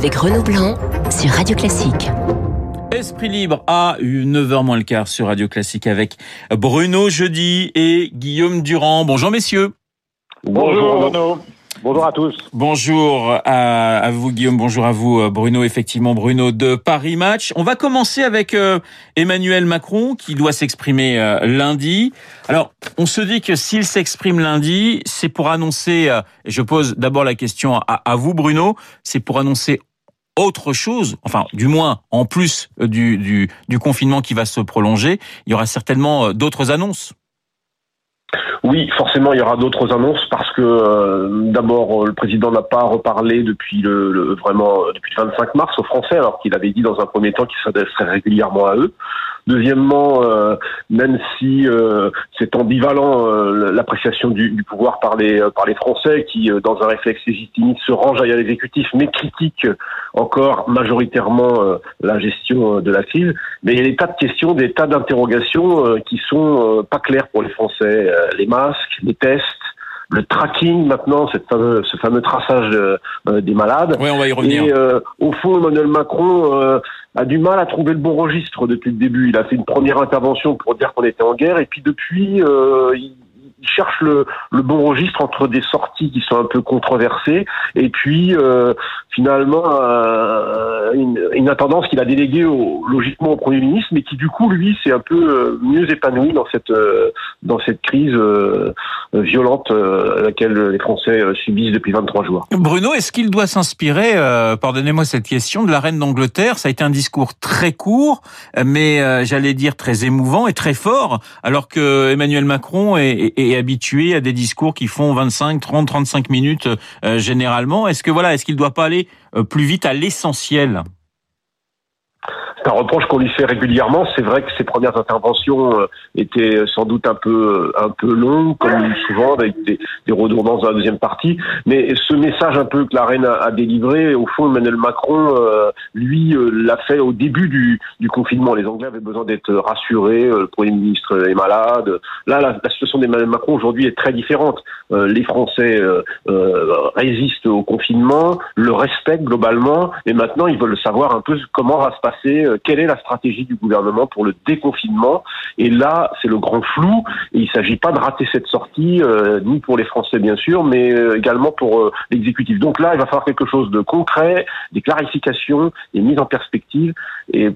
avec Renaud Blanc sur Radio Classique. Esprit libre à 9h moins le quart sur Radio Classique avec Bruno Jeudi et Guillaume Durand. Bonjour messieurs. Bonjour Renaud. Bonjour à tous. Bonjour à, vous Guillaume, bonjour à vous Bruno, effectivement Bruno de Paris Match. On va commencer avec euh, Emmanuel Macron qui doit s'exprimer euh, lundi. Alors, on se dit que s'il s'exprime lundi, c'est pour annoncer, euh, je pose d'abord la question à, à vous Bruno, c'est pour annoncer autre chose, enfin du moins en plus du, du, confinement qui va se prolonger, il y aura certainement d'autres annonces. Oui, forcément, il y aura d'autres annonces parce que euh, d'abord, le président n'a pas reparlé depuis le, vraiment depuis le 25 mars aux Français, alors qu'il avait dit dans un premier temps qu'il s'adresserait régulièrement à eux. Deuxièmement, euh, même si euh, c'est ambivalent l'appréciation du, pouvoir par les par les Français qui, dans un réflexe légitimiste, se rangent à l'exécutif, mais critiquent encore majoritairement la gestion de la crise. Mais il y a des tas de questions, des tas d'interrogations qui sont pas claires pour les Français. les masques, les tests, le tracking maintenant, cette fameux, ce fameux traçage euh, des malades. Oui, on va y revenir. Et euh, au fond, Emmanuel Macron euh, a du mal à trouver le bon registre depuis le début. Il a fait une première intervention pour dire qu'on était en guerre, et puis depuis, il il cherche le, bon registre entre des sorties qui sont un peu controversées et puis euh, finalement euh, une, une, tendance qu'il a déléguée logiquement au Premier ministre, mais qui du coup lui s'est un peu euh, mieux épanoui dans cette dans cette crise violente à laquelle les Français subissent depuis 23 jours. Bruno, est-ce qu'il doit s'inspirer, pardonnez-moi cette question, de la reine d'Angleterre? Ça a été un discours très court, mais j'allais dire très émouvant et très fort, alors que Emmanuel Macron est habitué à des discours qui font 25, 30, 35 minutes euh, généralement. Est-ce que voilà, est-ce qu'il doit pas aller euh, plus vite à l'essentiel? Un reproche qu'on lui fait régulièrement. C'est vrai que ses premières interventions euh, étaient sans doute un peu un peu longues, comme souvent avec des, des redondances dans la deuxième partie. Mais ce message un peu que la reine a, délivré, au fond, Emmanuel Macron, euh, lui, euh, l'a fait au début du, du, confinement. Les Anglais avaient besoin d'être rassurés. Le Premier ministre est malade. Là, la, la situation d'Emmanuel Macron aujourd'hui est très différente. les Français résistent au confinement, le respectent globalement, et maintenant ils veulent savoir un peu comment va se passer euh, quelle est la stratégie du gouvernement pour le déconfinement. Et là, c'est le grand flou. Il ne s'agit pas de rater cette sortie, euh, ni pour les Français bien sûr, mais euh, également pour l'exécutif. Donc là, il va falloir quelque chose de concret, des clarifications, des mises en perspective. Et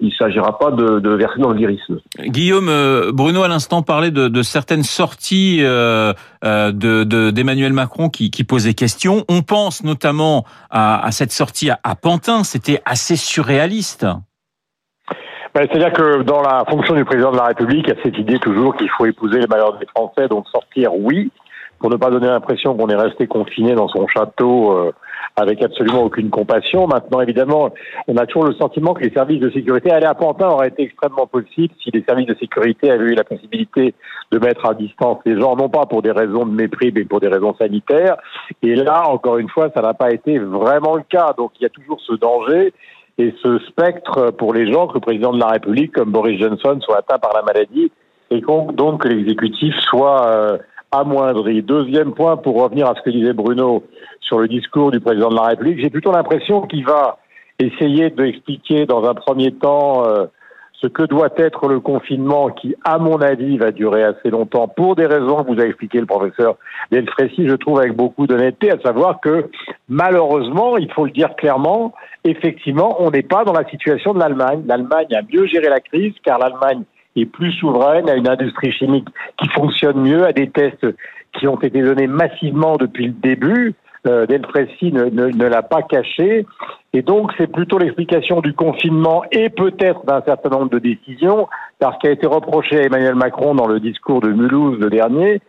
il ne s'agira pas de, verser dans le lyrisme. Guillaume, Bruno à l'instant parlait de, certaines sorties d'Emmanuel de, Macron qui, posaient question. On pense notamment à, cette sortie à Pantin. C'était assez surréaliste. Ben, c'est-à-dire que dans la fonction du président de la République, il y a cette idée toujours qu'il faut épouser les malheurs des Français, donc sortir, oui, pour ne pas donner l'impression qu'on est resté confiné dans son château euh, avec absolument aucune compassion. Maintenant, évidemment, on a toujours le sentiment que les services de sécurité, aller à Pantin aurait été extrêmement possible si les services de sécurité avaient eu la possibilité de mettre à distance les gens, non pas pour des raisons de mépris, mais pour des raisons sanitaires. Et là, encore une fois, ça n'a pas été vraiment le cas. Donc, il y a toujours ce danger et ce spectre pour les gens que le président de la République, comme Boris Johnson, soit atteint par la maladie et donc que l'exécutif soit euh, amoindri. Deuxième point, pour revenir à ce que disait Bruno sur le discours du président de la République, j'ai plutôt l'impression qu'il va essayer d'expliquer dans un premier temps euh, ce que doit être le confinement qui, à mon avis, va durer assez longtemps pour des raisons que vous a expliqué le professeur Delfrécy, je trouve avec beaucoup d'honnêteté, à savoir que malheureusement, il faut le dire clairement, effectivement, on n'est pas dans la situation de l'Allemagne. L'Allemagne a mieux géré la crise car l'Allemagne est plus souveraine, a une industrie chimique qui fonctionne mieux, a des tests qui ont été donnés massivement depuis le début. Euh, ne, ne, ne l'a pas caché. Et donc, c'est plutôt l'explication du confinement et peut-être d'un certain nombre de décisions, parce qu'il a été reproché à Emmanuel Macron dans le discours de Mulhouse le dernier,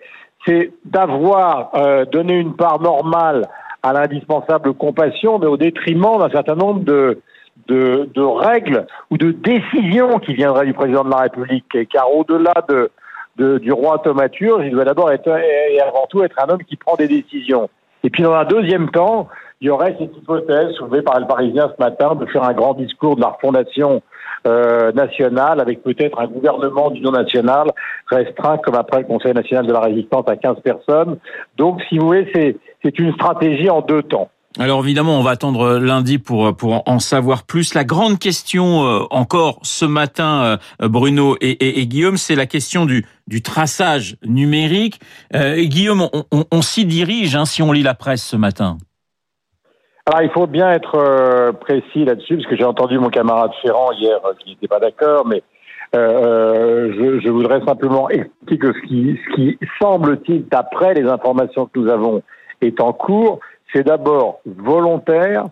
c'est d'avoir euh, donné une part normale à l'indispensable compassion, mais au détriment d'un certain nombre de, de, de, règles ou de décisions qui viendraient du président de la République. Car au-delà de, de, du roi Thomaturge, il doit d'abord être et avant tout être un homme qui prend des décisions. Et puis dans un deuxième temps, il y aurait cette hypothèse soulevée par le Parisien ce matin de faire un grand discours de la refondation euh, nationale avec peut-être un gouvernement d'union nationale restreint comme après le Conseil national de la résistance à 15 personnes. Donc, si vous voulez, c'est, c'est une stratégie en deux temps. Alors évidemment, on va attendre lundi pour pour en savoir plus. La grande question euh, encore ce matin, euh, Bruno et, Guillaume, c'est la question du du traçage numérique. Euh, Guillaume, on, s'y dirige hein, si on lit la presse ce matin. Alors il faut bien être précis là-dessus, parce que j'ai entendu mon camarade Ferrand hier qui n'était pas d'accord, mais je, je, voudrais simplement expliquer que ce qui, ce qui semble-t-il, d'après les informations que nous avons, est en cours, c'est d'abord volontaire.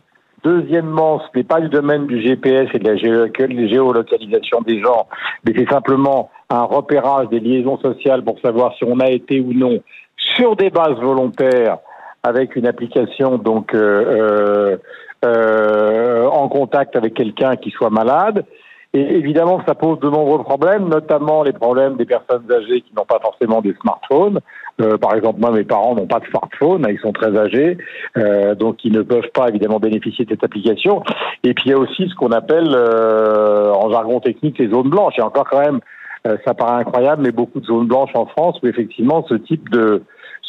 Deuxièmement, ce n'est pas du domaine du GPS et de la géolocalisation des gens, mais c'est simplement un repérage des liaisons sociales pour savoir si on a été ou non sur des bases volontaires avec une application donc euh, euh, euh en contact avec quelqu'un qui soit malade. Et évidemment, ça pose de nombreux problèmes, notamment les problèmes des personnes âgées qui n'ont pas forcément des smartphones. Euh, par exemple, moi, mes parents n'ont pas de smartphone, ils sont très âgés, euh, donc ils ne peuvent pas évidemment bénéficier de cette application. Et puis il y a aussi ce qu'on appelle, euh, en jargon technique, les zones blanches. Et encore quand même, euh, ça paraît incroyable, mais beaucoup de zones blanches en France où effectivement ce type de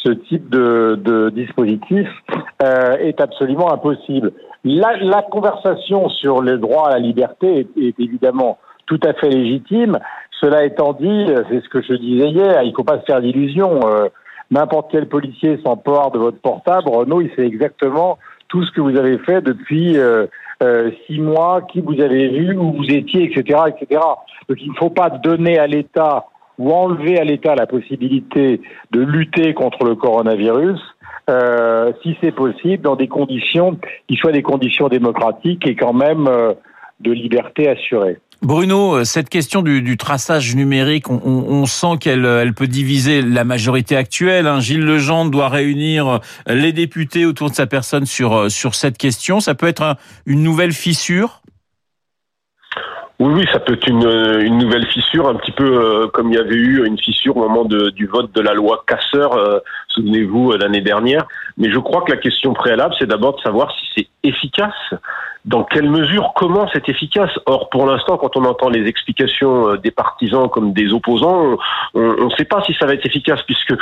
ce type de, de dispositif euh, est absolument impossible. La, conversation sur le droit à la liberté est, est, évidemment tout à fait légitime. Cela étant dit, c'est ce que je disais hier, il ne faut pas se faire d'illusions. Euh, N'importe quel policier s'empare de votre portable, Renaud, il sait exactement tout ce que vous avez fait depuis euh, euh, six mois, qui vous avez vu, où vous étiez, etc., etc. Donc il ne faut pas donner à l'État ou enlever à l'État la possibilité de lutter contre le coronavirus, euh, si c'est possible, dans des conditions qui soient des conditions démocratiques et quand même euh, de liberté assurée. Bruno, euh, cette question du, traçage numérique, on, sent qu'elle elle peut diviser la majorité actuelle. Hein. Gilles Legendre doit réunir les députés autour de sa personne sur, sur cette question. Ça peut être une nouvelle fissure? Oui, oui, ça peut être une, une, nouvelle fissure, un petit peu euh, comme il y avait eu une fissure au moment de, du vote de la loi Casseur, euh, souvenez-vous, euh, l'année dernière. Mais je crois que la question préalable, c'est d'abord de savoir si c'est efficace dans quelle mesure, comment c'est efficace. Or, pour l'instant, quand on entend les explications euh, des partisans comme des opposants, on ne sait pas si ça va être efficace, puisque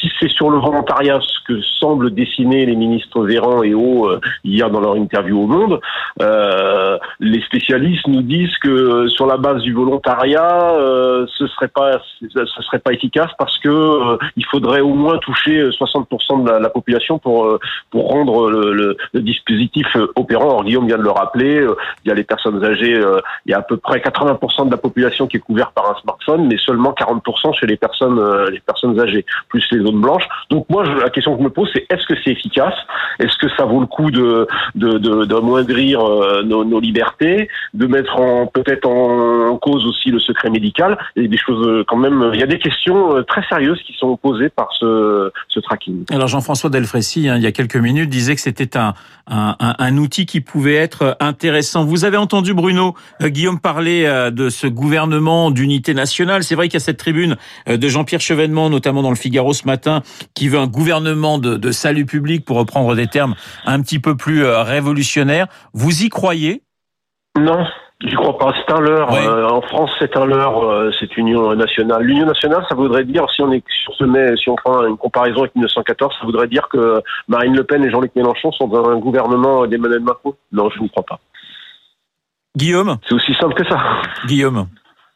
si c'est sur le volontariat, ce que semblent dessiner les ministres Véran et Haut euh, hier dans leur interview au Monde, euh, les spécialistes nous disent que sur la base du volontariat, euh, ce serait serait pas efficace parce que il faudrait au moins toucher 60% de la, population pour pour rendre le, le, le dispositif opérant. Or, Guillaume vient de le rappeler, euh, il y a les personnes âgées, euh, il y a à peu près 80% de la population qui est couverte par un smartphone, mais seulement 40% chez les personnes euh, les personnes âgées, plus les zones blanches. Donc moi, la question que je me pose, c'est est-ce que c'est efficace? Est-ce que ça vaut le coup de d'amoindrir de, nos, nos, libertés, de mettre en peut-être en, cause aussi le secret médical? Et des choses quand même. Il y a des questions très sérieuses qui sont posées par ce, ce tracking. Alors Jean-François Delfrécy, hein, il y a quelques minutes, disait que c'était un, un, un outil qui pouvait être intéressant. Vous avez entendu Bruno euh, Guillaume parler euh, de ce gouvernement d'unité nationale. C'est vrai qu'il y a cette tribune euh, de Jean-Pierre Chevènement, notamment dans le Figaro ce matin, qui veut un gouvernement de, de salut public, pour reprendre des termes un petit peu plus révolutionnaires. Vous y croyez? Non. Je crois pas. C'est un leurre. en France, c'est un leurre. cette union nationale. L'union nationale, ça voudrait dire, si on est, si on se met, si on prend une comparaison avec 1914, ça voudrait dire que Marine Le Pen et Jean-Luc Mélenchon sont dans un gouvernement d'Emmanuel Macron. Non, je ne crois pas. Guillaume. C'est aussi simple que ça. Guillaume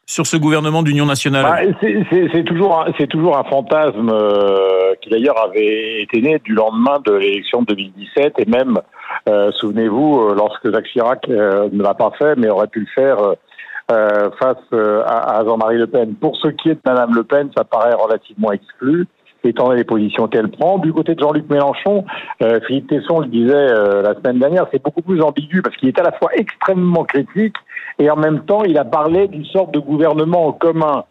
sur ce gouvernement d'union nationale bah, C'est toujours, c'est toujours un fantasme euh, qui d'ailleurs avait été né du lendemain de l'élection de 2017 et même, euh, souvenez-vous, euh, lorsque Jacques Chirac ne l'a pas fait, mais aurait pu le faire face à, à Jean-Marie Le Pen. Pour ce qui est de Madame Le Pen, ça paraît relativement exclu étant donné les positions qu'elle prend. Du côté de Jean-Luc Mélenchon, euh, Philippe Tesson le disait euh, la semaine dernière, c'est beaucoup plus ambigu parce qu'il est à la fois extrêmement critique et en même temps il a parlé d'une sorte de gouvernement en commun.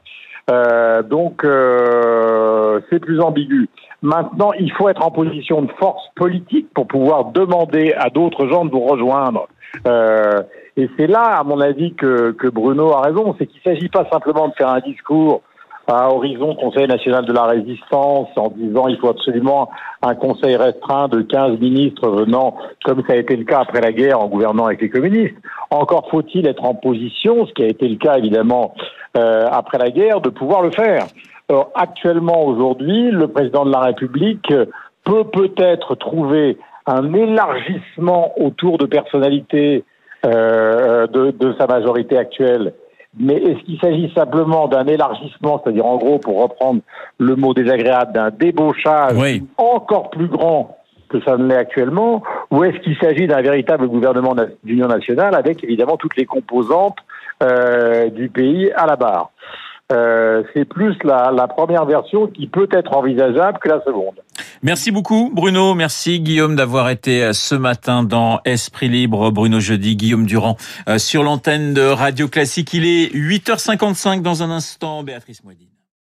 Euh, donc euh, c'est plus ambigu. Maintenant, il faut être en position de force politique pour pouvoir demander à d'autres gens de vous rejoindre. Euh, et c'est là, à mon avis, que, que Bruno a raison. C'est qu'il ne s'agit pas simplement de faire un discours à horizon Conseil national de la résistance en disant il faut absolument un conseil restreint de 15 ministres venant, comme ça a été le cas après la guerre en gouvernant avec les communistes. Encore faut-il être en position, ce qui a été le cas évidemment euh, après la guerre, de pouvoir le faire. Actuellement, aujourd'hui, le président de la République peut peut-être trouver un élargissement autour de personnalités euh, de, de, sa majorité actuelle. Mais est-ce qu'il s'agit simplement d'un élargissement, c'est-à-dire en gros, pour reprendre le mot désagréable, d'un débauchage encore plus grand que ça ne l'est actuellement, ou est-ce qu'il s'agit d'un véritable gouvernement d'union nationale avec évidemment toutes les composantes euh, du pays à la barre? Euh, c'est plus la, la, première version qui peut être envisageable que la seconde. Merci beaucoup Bruno, merci Guillaume d'avoir été euh, ce matin dans Esprit Libre, Bruno Jeudi, Guillaume Durand euh, sur l'antenne de Radio Classique. Il est 8h55 dans un instant, Béatrice Moidi.